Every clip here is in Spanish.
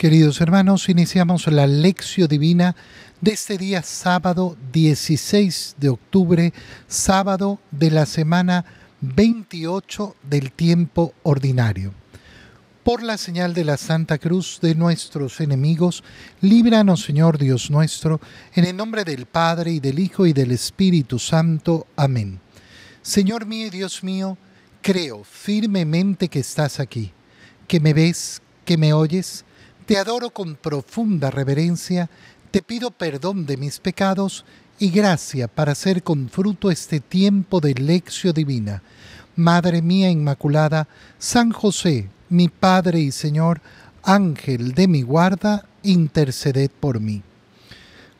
Queridos hermanos, iniciamos la lección divina de este día sábado 16 de octubre, sábado de la semana 28 del tiempo ordinario. Por la señal de la Santa Cruz de nuestros enemigos, líbranos Señor Dios nuestro, en el nombre del Padre y del Hijo y del Espíritu Santo. Amén. Señor mío y Dios mío, creo firmemente que estás aquí, que me ves, que me oyes, te adoro con profunda reverencia, te pido perdón de mis pecados y gracia para hacer con fruto este tiempo de lección divina. Madre mía Inmaculada, San José, mi Padre y Señor, Ángel de mi guarda, interceded por mí.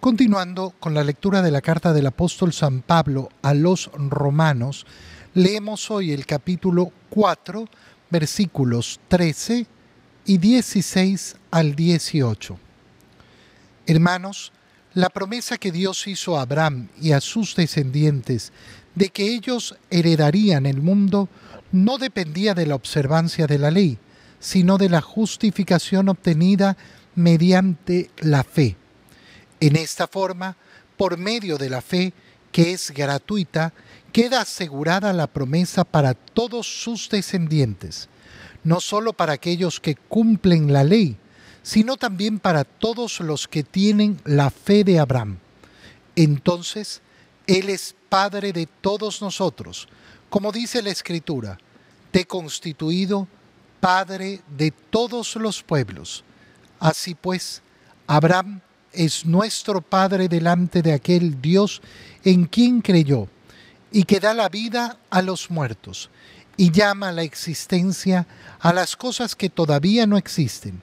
Continuando con la lectura de la carta del apóstol San Pablo a los romanos, leemos hoy el capítulo 4, versículos 13 y 16 al 18. Hermanos, la promesa que Dios hizo a Abraham y a sus descendientes de que ellos heredarían el mundo no dependía de la observancia de la ley, sino de la justificación obtenida mediante la fe. En esta forma, por medio de la fe, que es gratuita, queda asegurada la promesa para todos sus descendientes no solo para aquellos que cumplen la ley, sino también para todos los que tienen la fe de Abraham. Entonces, Él es Padre de todos nosotros, como dice la Escritura, te he constituido Padre de todos los pueblos. Así pues, Abraham es nuestro Padre delante de aquel Dios en quien creyó y que da la vida a los muertos y llama a la existencia a las cosas que todavía no existen.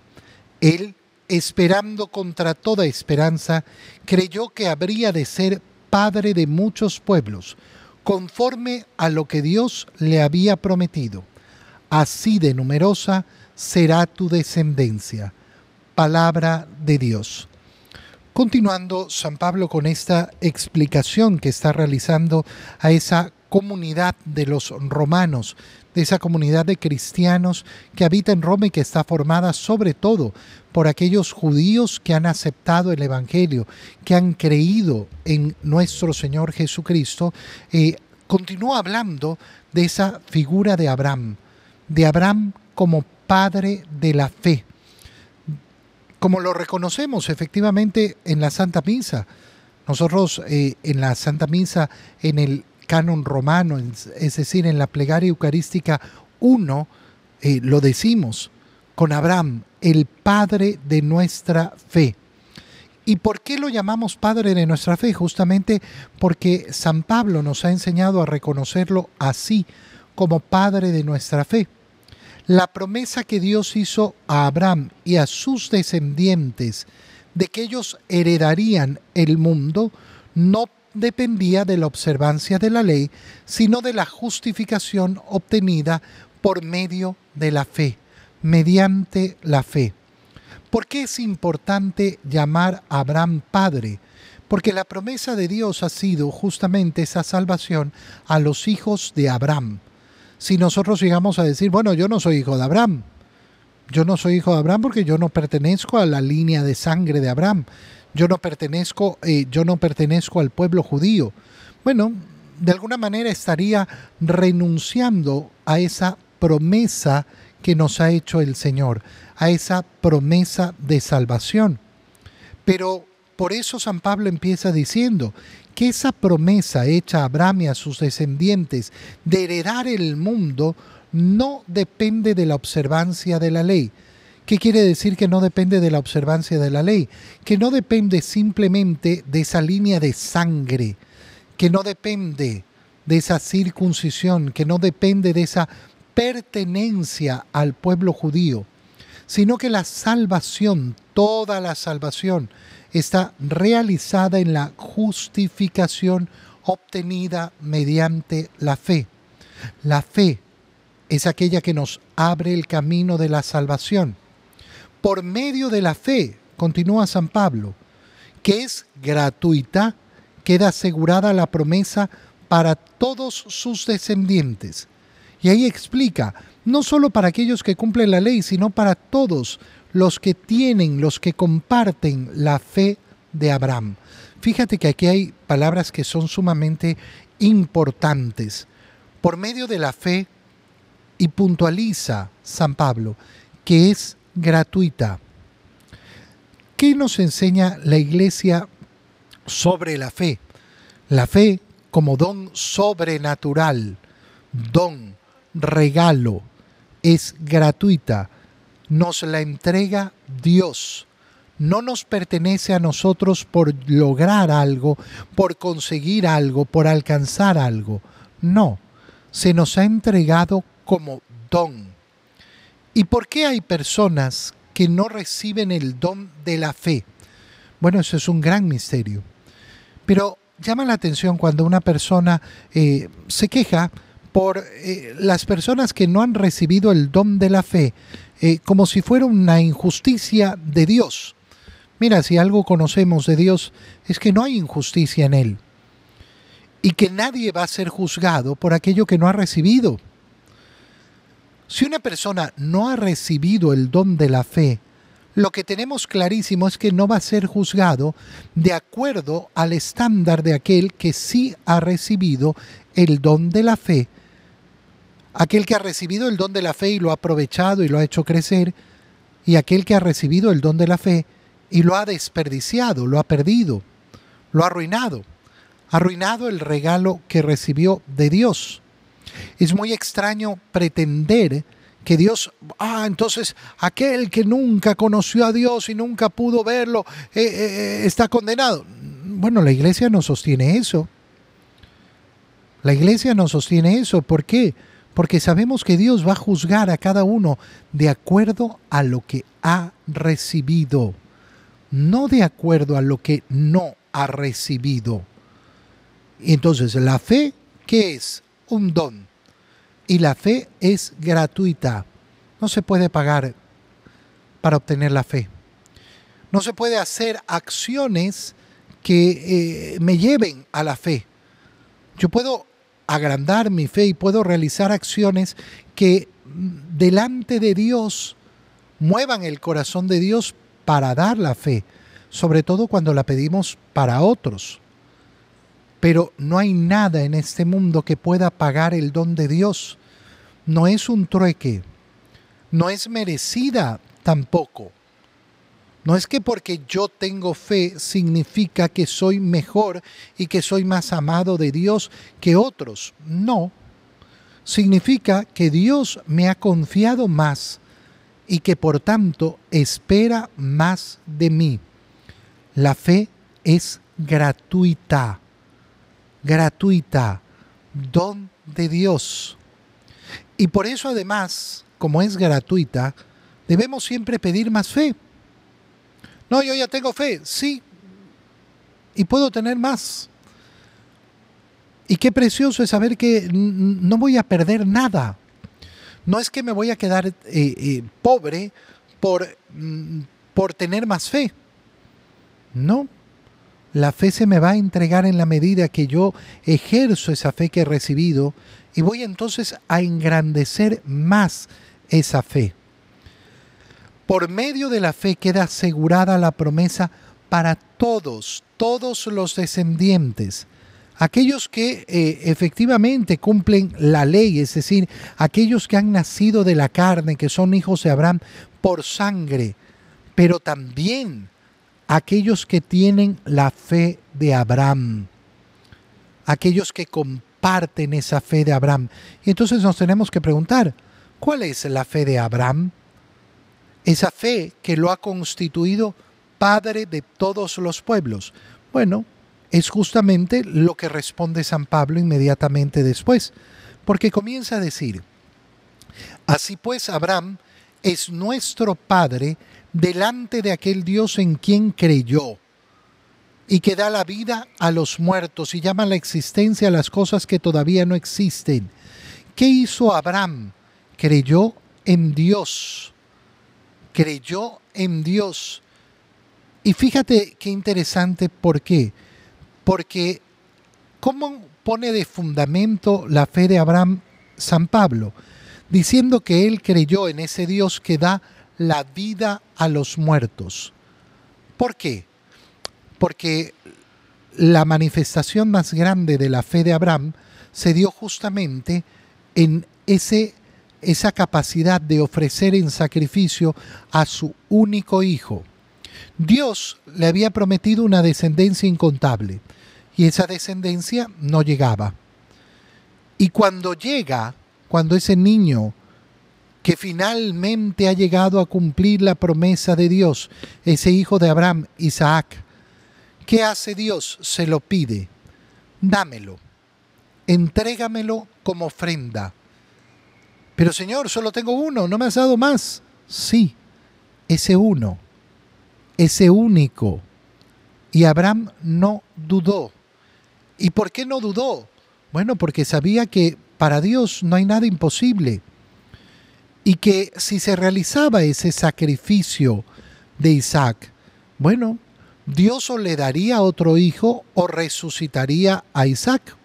Él, esperando contra toda esperanza, creyó que habría de ser padre de muchos pueblos, conforme a lo que Dios le había prometido. Así de numerosa será tu descendencia. Palabra de Dios. Continuando San Pablo con esta explicación que está realizando a esa comunidad de los romanos, de esa comunidad de cristianos que habita en Roma y que está formada sobre todo por aquellos judíos que han aceptado el Evangelio, que han creído en nuestro Señor Jesucristo, eh, continúa hablando de esa figura de Abraham, de Abraham como padre de la fe, como lo reconocemos efectivamente en la Santa Misa. Nosotros eh, en la Santa Misa, en el canon romano, es decir, en la plegaria eucarística 1, eh, lo decimos con Abraham, el padre de nuestra fe. ¿Y por qué lo llamamos Padre de nuestra fe? Justamente porque San Pablo nos ha enseñado a reconocerlo así, como Padre de nuestra fe. La promesa que Dios hizo a Abraham y a sus descendientes de que ellos heredarían el mundo no dependía de la observancia de la ley, sino de la justificación obtenida por medio de la fe, mediante la fe. ¿Por qué es importante llamar a Abraham padre? Porque la promesa de Dios ha sido justamente esa salvación a los hijos de Abraham. Si nosotros llegamos a decir, bueno, yo no soy hijo de Abraham, yo no soy hijo de Abraham porque yo no pertenezco a la línea de sangre de Abraham, yo no pertenezco, eh, yo no pertenezco al pueblo judío. Bueno, de alguna manera estaría renunciando a esa promesa que nos ha hecho el Señor, a esa promesa de salvación. Pero por eso San Pablo empieza diciendo que esa promesa hecha a Abraham y a sus descendientes de heredar el mundo no depende de la observancia de la ley, ¿Qué quiere decir que no depende de la observancia de la ley? Que no depende simplemente de esa línea de sangre, que no depende de esa circuncisión, que no depende de esa pertenencia al pueblo judío, sino que la salvación, toda la salvación, está realizada en la justificación obtenida mediante la fe. La fe es aquella que nos abre el camino de la salvación por medio de la fe, continúa San Pablo, que es gratuita, queda asegurada la promesa para todos sus descendientes. Y ahí explica, no solo para aquellos que cumplen la ley, sino para todos los que tienen, los que comparten la fe de Abraham. Fíjate que aquí hay palabras que son sumamente importantes. Por medio de la fe, y puntualiza San Pablo, que es gratuita. ¿Qué nos enseña la Iglesia sobre la fe? La fe como don sobrenatural, don, regalo, es gratuita, nos la entrega Dios. No nos pertenece a nosotros por lograr algo, por conseguir algo, por alcanzar algo. No, se nos ha entregado como don. ¿Y por qué hay personas que no reciben el don de la fe? Bueno, eso es un gran misterio. Pero llama la atención cuando una persona eh, se queja por eh, las personas que no han recibido el don de la fe, eh, como si fuera una injusticia de Dios. Mira, si algo conocemos de Dios es que no hay injusticia en Él y que nadie va a ser juzgado por aquello que no ha recibido. Si una persona no ha recibido el don de la fe, lo que tenemos clarísimo es que no va a ser juzgado de acuerdo al estándar de aquel que sí ha recibido el don de la fe. Aquel que ha recibido el don de la fe y lo ha aprovechado y lo ha hecho crecer, y aquel que ha recibido el don de la fe y lo ha desperdiciado, lo ha perdido, lo ha arruinado, ha arruinado el regalo que recibió de Dios. Es muy extraño pretender que Dios, ah, entonces aquel que nunca conoció a Dios y nunca pudo verlo, eh, eh, eh, está condenado. Bueno, la iglesia no sostiene eso. La iglesia no sostiene eso. ¿Por qué? Porque sabemos que Dios va a juzgar a cada uno de acuerdo a lo que ha recibido, no de acuerdo a lo que no ha recibido. Entonces, la fe, ¿qué es? Un don y la fe es gratuita. No se puede pagar para obtener la fe. No se puede hacer acciones que eh, me lleven a la fe. Yo puedo agrandar mi fe y puedo realizar acciones que mm, delante de Dios muevan el corazón de Dios para dar la fe, sobre todo cuando la pedimos para otros. Pero no hay nada en este mundo que pueda pagar el don de Dios. No es un trueque. No es merecida tampoco. No es que porque yo tengo fe significa que soy mejor y que soy más amado de Dios que otros. No. Significa que Dios me ha confiado más y que por tanto espera más de mí. La fe es gratuita gratuita, don de Dios. Y por eso además, como es gratuita, debemos siempre pedir más fe. No, yo ya tengo fe, sí, y puedo tener más. Y qué precioso es saber que no voy a perder nada. No es que me voy a quedar eh, eh, pobre por, mm, por tener más fe. No, la fe se me va a entregar en la medida que yo ejerzo esa fe que he recibido y voy entonces a engrandecer más esa fe. Por medio de la fe queda asegurada la promesa para todos, todos los descendientes, aquellos que eh, efectivamente cumplen la ley, es decir, aquellos que han nacido de la carne, que son hijos de Abraham por sangre, pero también aquellos que tienen la fe de Abraham, aquellos que comparten esa fe de Abraham. Y entonces nos tenemos que preguntar, ¿cuál es la fe de Abraham? Esa fe que lo ha constituido Padre de todos los pueblos. Bueno, es justamente lo que responde San Pablo inmediatamente después, porque comienza a decir, así pues Abraham es nuestro Padre delante de aquel Dios en quien creyó y que da la vida a los muertos y llama la existencia a las cosas que todavía no existen. ¿Qué hizo Abraham? Creyó en Dios. Creyó en Dios. Y fíjate qué interesante, ¿por qué? Porque ¿cómo pone de fundamento la fe de Abraham San Pablo? Diciendo que él creyó en ese Dios que da la vida a los muertos. ¿Por qué? Porque la manifestación más grande de la fe de Abraham se dio justamente en ese, esa capacidad de ofrecer en sacrificio a su único hijo. Dios le había prometido una descendencia incontable y esa descendencia no llegaba. Y cuando llega, cuando ese niño que finalmente ha llegado a cumplir la promesa de Dios, ese hijo de Abraham, Isaac, ¿qué hace Dios? Se lo pide, dámelo, entrégamelo como ofrenda. Pero Señor, solo tengo uno, no me has dado más. Sí, ese uno, ese único. Y Abraham no dudó. ¿Y por qué no dudó? Bueno, porque sabía que para Dios no hay nada imposible y que si se realizaba ese sacrificio de Isaac, bueno, Dios o le daría otro hijo o resucitaría a Isaac.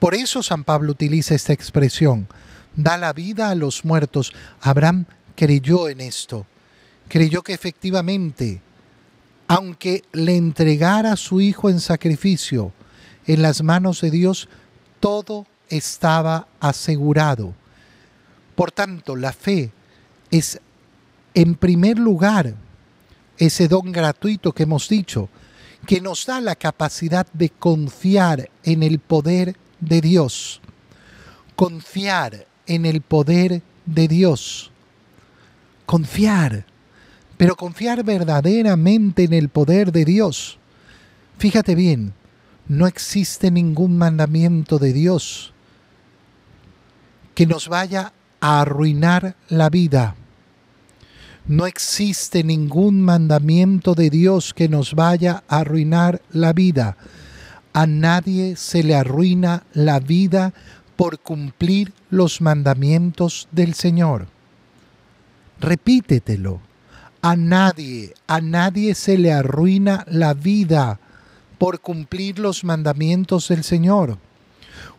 Por eso San Pablo utiliza esta expresión, da la vida a los muertos. Abraham creyó en esto, creyó que efectivamente, aunque le entregara a su hijo en sacrificio, en las manos de Dios todo estaba asegurado. Por tanto, la fe es, en primer lugar, ese don gratuito que hemos dicho, que nos da la capacidad de confiar en el poder de Dios. Confiar en el poder de Dios. Confiar, pero confiar verdaderamente en el poder de Dios. Fíjate bien, no existe ningún mandamiento de Dios que nos vaya a arruinar la vida. No existe ningún mandamiento de Dios que nos vaya a arruinar la vida. A nadie se le arruina la vida por cumplir los mandamientos del Señor. Repítetelo. A nadie, a nadie se le arruina la vida por cumplir los mandamientos del Señor.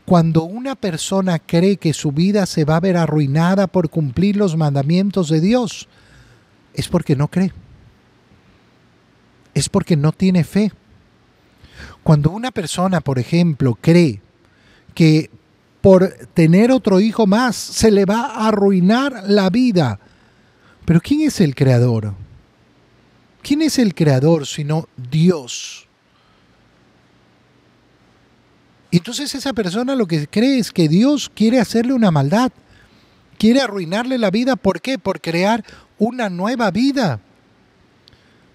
Cuando una persona cree que su vida se va a ver arruinada por cumplir los mandamientos de Dios, es porque no cree. Es porque no tiene fe. Cuando una persona, por ejemplo, cree que por tener otro hijo más se le va a arruinar la vida, pero ¿quién es el creador? ¿Quién es el creador sino Dios? Y entonces esa persona lo que cree es que Dios quiere hacerle una maldad, quiere arruinarle la vida. ¿Por qué? Por crear una nueva vida.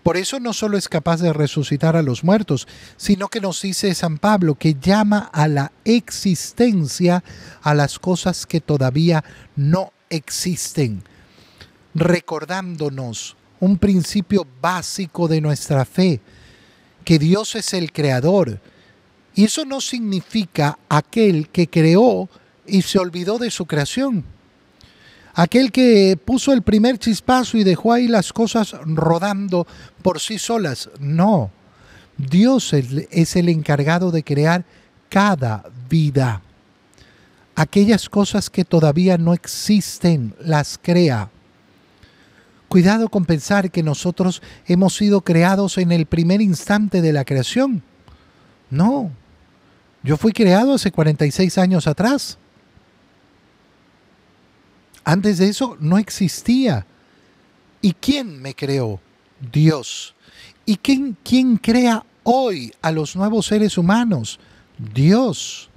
Por eso no solo es capaz de resucitar a los muertos, sino que nos dice San Pablo que llama a la existencia a las cosas que todavía no existen, recordándonos un principio básico de nuestra fe, que Dios es el creador, y eso no significa aquel que creó y se olvidó de su creación. Aquel que puso el primer chispazo y dejó ahí las cosas rodando por sí solas. No, Dios es el encargado de crear cada vida. Aquellas cosas que todavía no existen, las crea. Cuidado con pensar que nosotros hemos sido creados en el primer instante de la creación. No, yo fui creado hace 46 años atrás. Antes de eso no existía. ¿Y quién me creó? Dios. ¿Y quién, quién crea hoy a los nuevos seres humanos? Dios.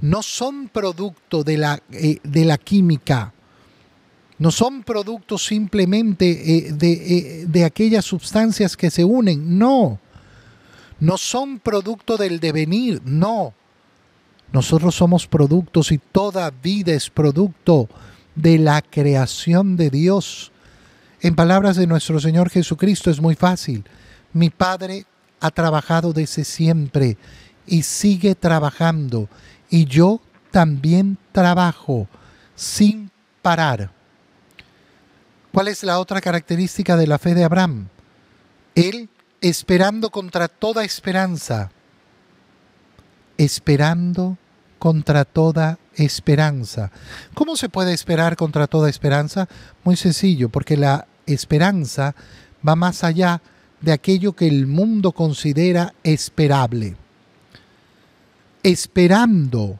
No son producto de la, eh, de la química. No son productos simplemente eh, de, eh, de aquellas sustancias que se unen. No no son producto del devenir, no. Nosotros somos productos y toda vida es producto de la creación de Dios. En palabras de nuestro Señor Jesucristo es muy fácil. Mi Padre ha trabajado desde siempre y sigue trabajando y yo también trabajo sin parar. ¿Cuál es la otra característica de la fe de Abraham? Él esperando contra toda esperanza, esperando contra toda esperanza. ¿Cómo se puede esperar contra toda esperanza? Muy sencillo, porque la esperanza va más allá de aquello que el mundo considera esperable. Esperando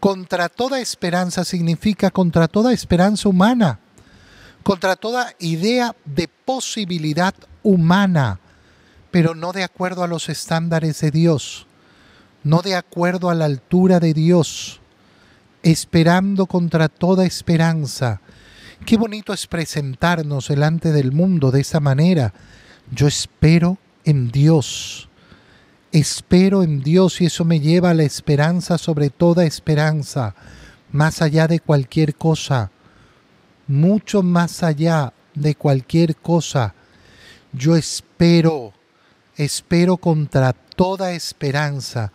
contra toda esperanza significa contra toda esperanza humana, contra toda idea de posibilidad humana, pero no de acuerdo a los estándares de Dios, no de acuerdo a la altura de Dios, esperando contra toda esperanza. Qué bonito es presentarnos delante del mundo de esa manera, yo espero en Dios. Espero en Dios y eso me lleva a la esperanza sobre toda esperanza, más allá de cualquier cosa, mucho más allá de cualquier cosa. Yo espero, espero contra toda esperanza.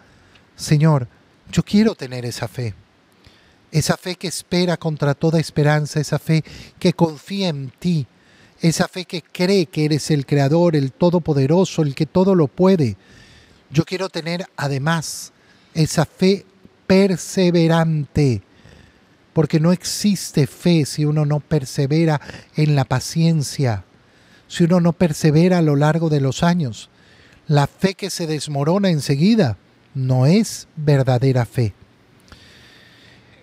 Señor, yo quiero tener esa fe, esa fe que espera contra toda esperanza, esa fe que confía en ti, esa fe que cree que eres el Creador, el Todopoderoso, el que todo lo puede. Yo quiero tener además esa fe perseverante, porque no existe fe si uno no persevera en la paciencia, si uno no persevera a lo largo de los años. La fe que se desmorona enseguida no es verdadera fe.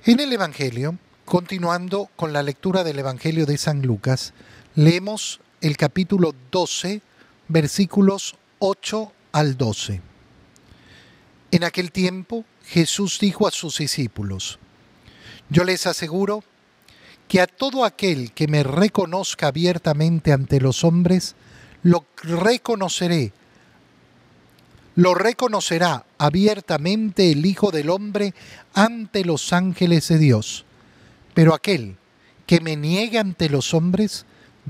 En el Evangelio, continuando con la lectura del Evangelio de San Lucas, Leemos el capítulo 12, versículos 8 al 12. En aquel tiempo Jesús dijo a sus discípulos, Yo les aseguro que a todo aquel que me reconozca abiertamente ante los hombres, lo reconoceré, lo reconocerá abiertamente el Hijo del Hombre ante los ángeles de Dios. Pero aquel que me niegue ante los hombres,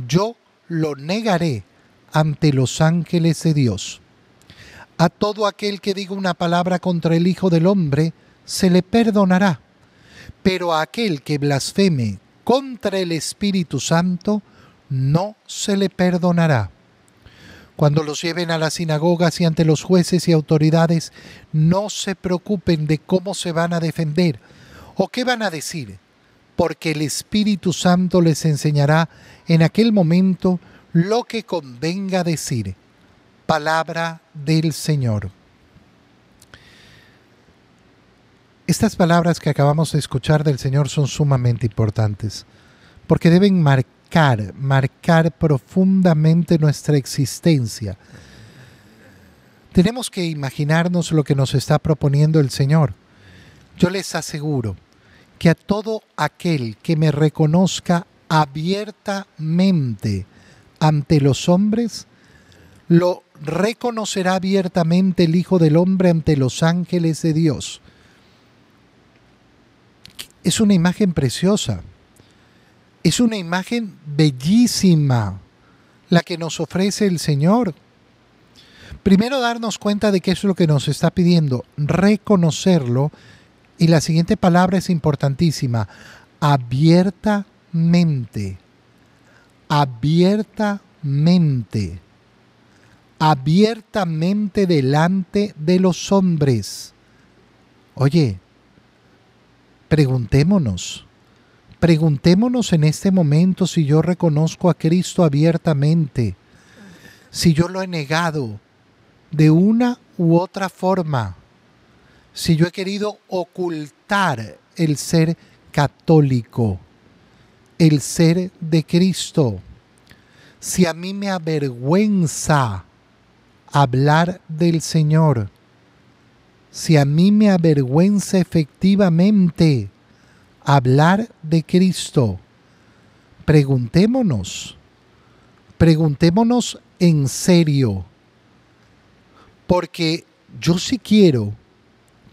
yo lo negaré ante los ángeles de Dios. A todo aquel que diga una palabra contra el Hijo del Hombre, se le perdonará, pero a aquel que blasfeme contra el Espíritu Santo, no se le perdonará. Cuando los lleven a las sinagogas y ante los jueces y autoridades, no se preocupen de cómo se van a defender o qué van a decir, porque el Espíritu Santo les enseñará en aquel momento lo que convenga decir. Palabra del Señor. Estas palabras que acabamos de escuchar del Señor son sumamente importantes, porque deben marcar, marcar profundamente nuestra existencia. Tenemos que imaginarnos lo que nos está proponiendo el Señor. Yo les aseguro, que a todo aquel que me reconozca abiertamente ante los hombres, lo reconocerá abiertamente el Hijo del Hombre ante los ángeles de Dios. Es una imagen preciosa, es una imagen bellísima la que nos ofrece el Señor. Primero darnos cuenta de qué es lo que nos está pidiendo, reconocerlo y la siguiente palabra es importantísima, abiertamente, abiertamente, abiertamente delante de los hombres. Oye, preguntémonos, preguntémonos en este momento si yo reconozco a Cristo abiertamente, si yo lo he negado de una u otra forma si yo he querido ocultar el ser católico, el ser de Cristo, si a mí me avergüenza hablar del Señor, si a mí me avergüenza efectivamente hablar de Cristo, preguntémonos, preguntémonos en serio, porque yo sí quiero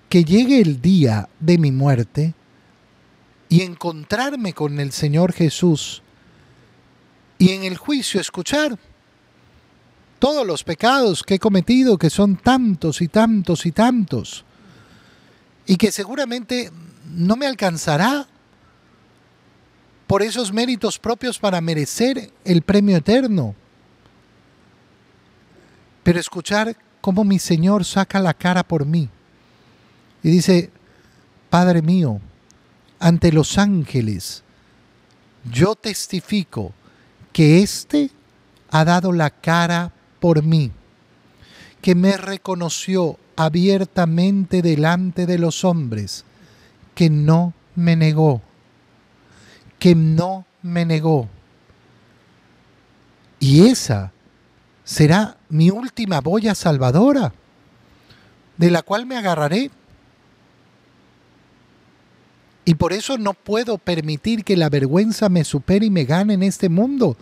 que llegue el día de mi muerte y encontrarme con el Señor Jesús y en el juicio escuchar todos los pecados que he cometido, que son tantos y tantos y tantos, y que seguramente no me alcanzará por esos méritos propios para merecer el premio eterno. Pero escuchar cómo mi Señor saca la cara por mí y dice, Padre mío, ante los ángeles, yo testifico que éste ha dado la cara por mí, que me reconoció abiertamente delante de los hombres, que no me negó, que no me negó. Y esa será mi última boya salvadora, de la cual me agarraré. Y por eso no puedo permitir que la vergüenza me supere y me gane en este mundo,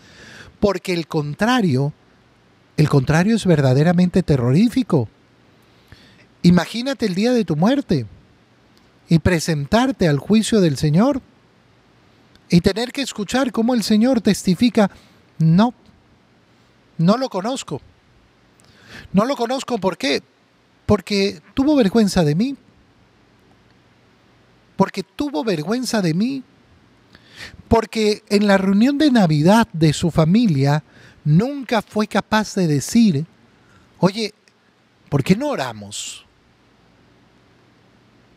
porque el contrario, el contrario es verdaderamente terrorífico. Imagínate el día de tu muerte y presentarte al juicio del Señor y tener que escuchar cómo el Señor testifica, no, no lo conozco. No lo conozco ¿por qué? Porque tuvo vergüenza de mí. Porque tuvo vergüenza de mí. Porque en la reunión de Navidad de su familia nunca fue capaz de decir, oye, ¿por qué no oramos?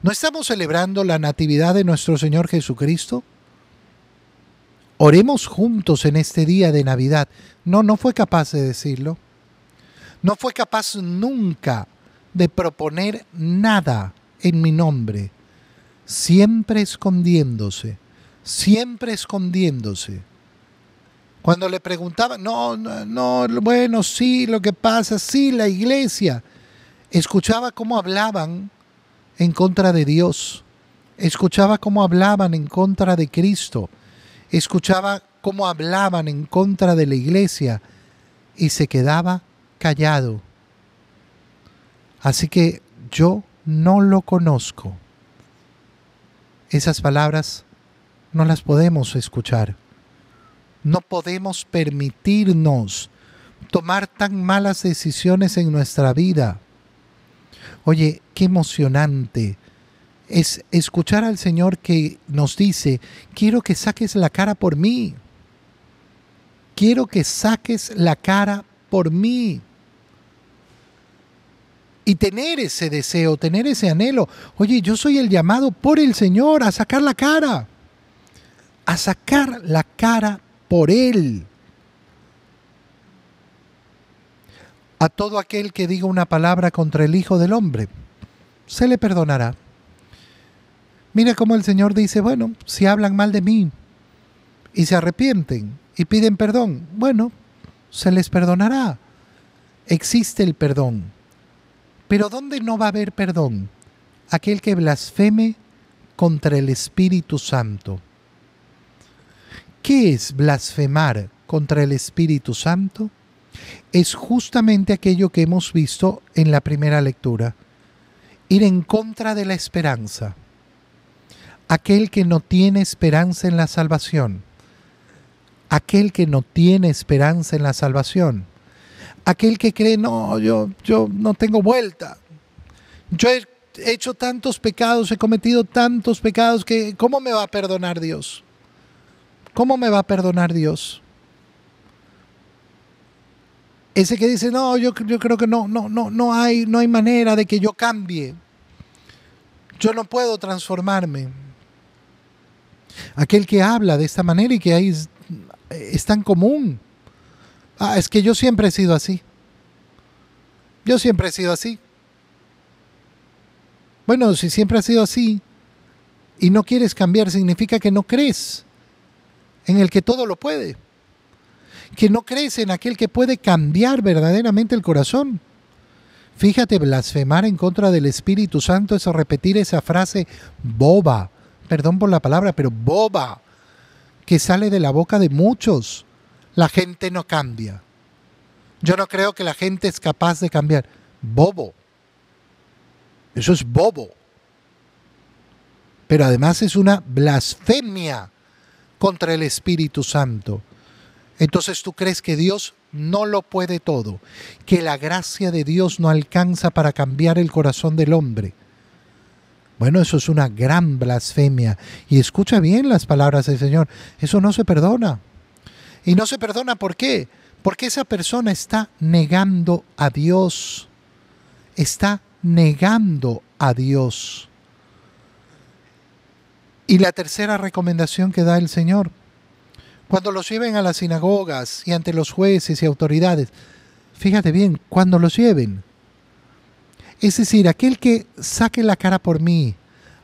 ¿No estamos celebrando la Natividad de nuestro Señor Jesucristo? Oremos juntos en este día de Navidad. No, no fue capaz de decirlo. No fue capaz nunca de proponer nada en mi nombre. Siempre escondiéndose, siempre escondiéndose. Cuando le preguntaba, no, no, no, bueno, sí, lo que pasa, sí, la iglesia. Escuchaba cómo hablaban en contra de Dios. Escuchaba cómo hablaban en contra de Cristo. Escuchaba cómo hablaban en contra de la iglesia y se quedaba callado. Así que yo no lo conozco. Esas palabras no las podemos escuchar. No podemos permitirnos tomar tan malas decisiones en nuestra vida Oye, qué emocionante es escuchar al Señor que nos dice, quiero que saques la cara por mí. Quiero que saques la cara por mí. Y tener ese deseo, tener ese anhelo. Oye, yo soy el llamado por el Señor a sacar la cara. A sacar la cara por Él. A todo aquel que diga una palabra contra el Hijo del Hombre, se le perdonará. Mira cómo el Señor dice, bueno, si hablan mal de mí y se arrepienten y piden perdón, bueno, se les perdonará. Existe el perdón. Pero ¿dónde no va a haber perdón? Aquel que blasfeme contra el Espíritu Santo. ¿Qué es blasfemar contra el Espíritu Santo? Es justamente aquello que hemos visto en la primera lectura. Ir en contra de la esperanza. Aquel que no tiene esperanza en la salvación. Aquel que no tiene esperanza en la salvación. Aquel que cree, no, yo, yo no tengo vuelta. Yo he hecho tantos pecados, he cometido tantos pecados que ¿cómo me va a perdonar Dios? ¿Cómo me va a perdonar Dios? Ese que dice, no, yo, yo creo que no, no, no, no, hay, no hay manera de que yo cambie. Yo no puedo transformarme. Aquel que habla de esta manera y que ahí es, tan común. Ah, es que yo siempre he sido así. Yo siempre he sido así. Bueno, si siempre has sido así y no quieres cambiar, significa que no crees en el que todo lo puede que no crees en aquel que puede cambiar verdaderamente el corazón. Fíjate, blasfemar en contra del Espíritu Santo es repetir esa frase boba, perdón por la palabra, pero boba, que sale de la boca de muchos. La gente no cambia. Yo no creo que la gente es capaz de cambiar. Bobo. Eso es bobo. Pero además es una blasfemia contra el Espíritu Santo. Entonces tú crees que Dios no lo puede todo, que la gracia de Dios no alcanza para cambiar el corazón del hombre. Bueno, eso es una gran blasfemia. Y escucha bien las palabras del Señor. Eso no se perdona. Y no se perdona ¿por qué? Porque esa persona está negando a Dios. Está negando a Dios. Y la tercera recomendación que da el Señor, cuando los lleven a las sinagogas y ante los jueces y autoridades, fíjate bien, cuando los lleven. Es decir, aquel que saque la cara por mí,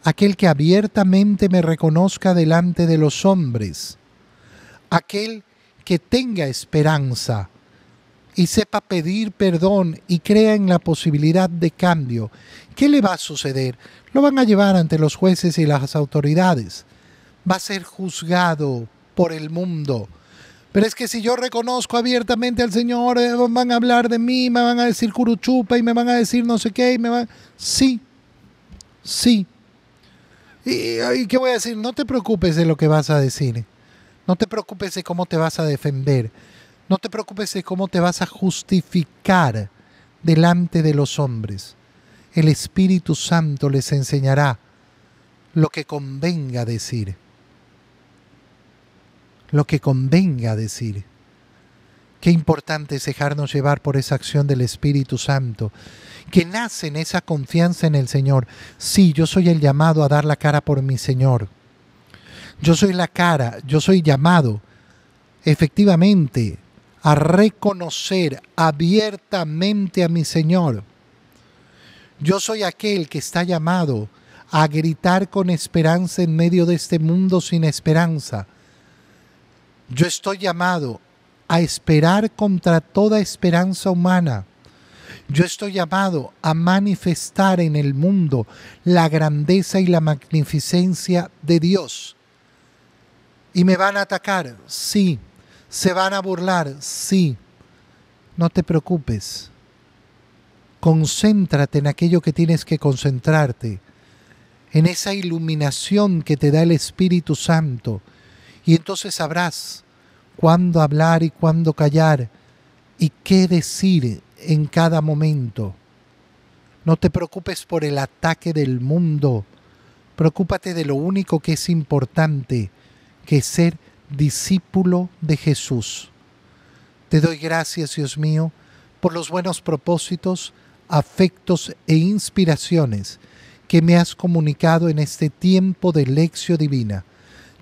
aquel que abiertamente me reconozca delante de los hombres, aquel que tenga esperanza y sepa pedir perdón y crea en la posibilidad de cambio, ¿qué le va a suceder? Lo van a llevar ante los jueces y las autoridades. Va a ser juzgado por el mundo. Pero es que si yo reconozco abiertamente al Señor, eh, van a hablar de mí, me van a decir curuchupa y me van a decir no sé qué, y me van... Sí, sí, ¿Y, qué voy a decir? No te preocupes de lo que vas a decir. No te preocupes de cómo te vas a defender. No te preocupes de cómo te vas a justificar delante de los hombres. El Espíritu Santo les enseñará lo que convenga decir. Lo que convenga decir. Qué importante es dejarnos llevar por esa acción del Espíritu Santo, que nace en esa confianza en el Señor. Sí, yo soy el llamado a dar la cara por mi Señor. Yo soy la cara, yo soy llamado efectivamente a reconocer abiertamente a mi Señor. Yo soy aquel que está llamado a gritar con esperanza en medio de este mundo sin esperanza. Yo estoy llamado a esperar contra toda esperanza humana. Yo estoy llamado a manifestar en el mundo la grandeza y la magnificencia de Dios. ¿Y me van a atacar? Sí. ¿Se van a burlar? Sí. No te preocupes. Concéntrate en aquello que tienes que concentrarte, en esa iluminación que te da el Espíritu Santo. Y entonces sabrás cuándo hablar y cuándo callar y qué decir en cada momento. No te preocupes por el ataque del mundo. Preocúpate de lo único que es importante, que es ser discípulo de Jesús. Te doy gracias, Dios mío, por los buenos propósitos, afectos e inspiraciones que me has comunicado en este tiempo de lección divina.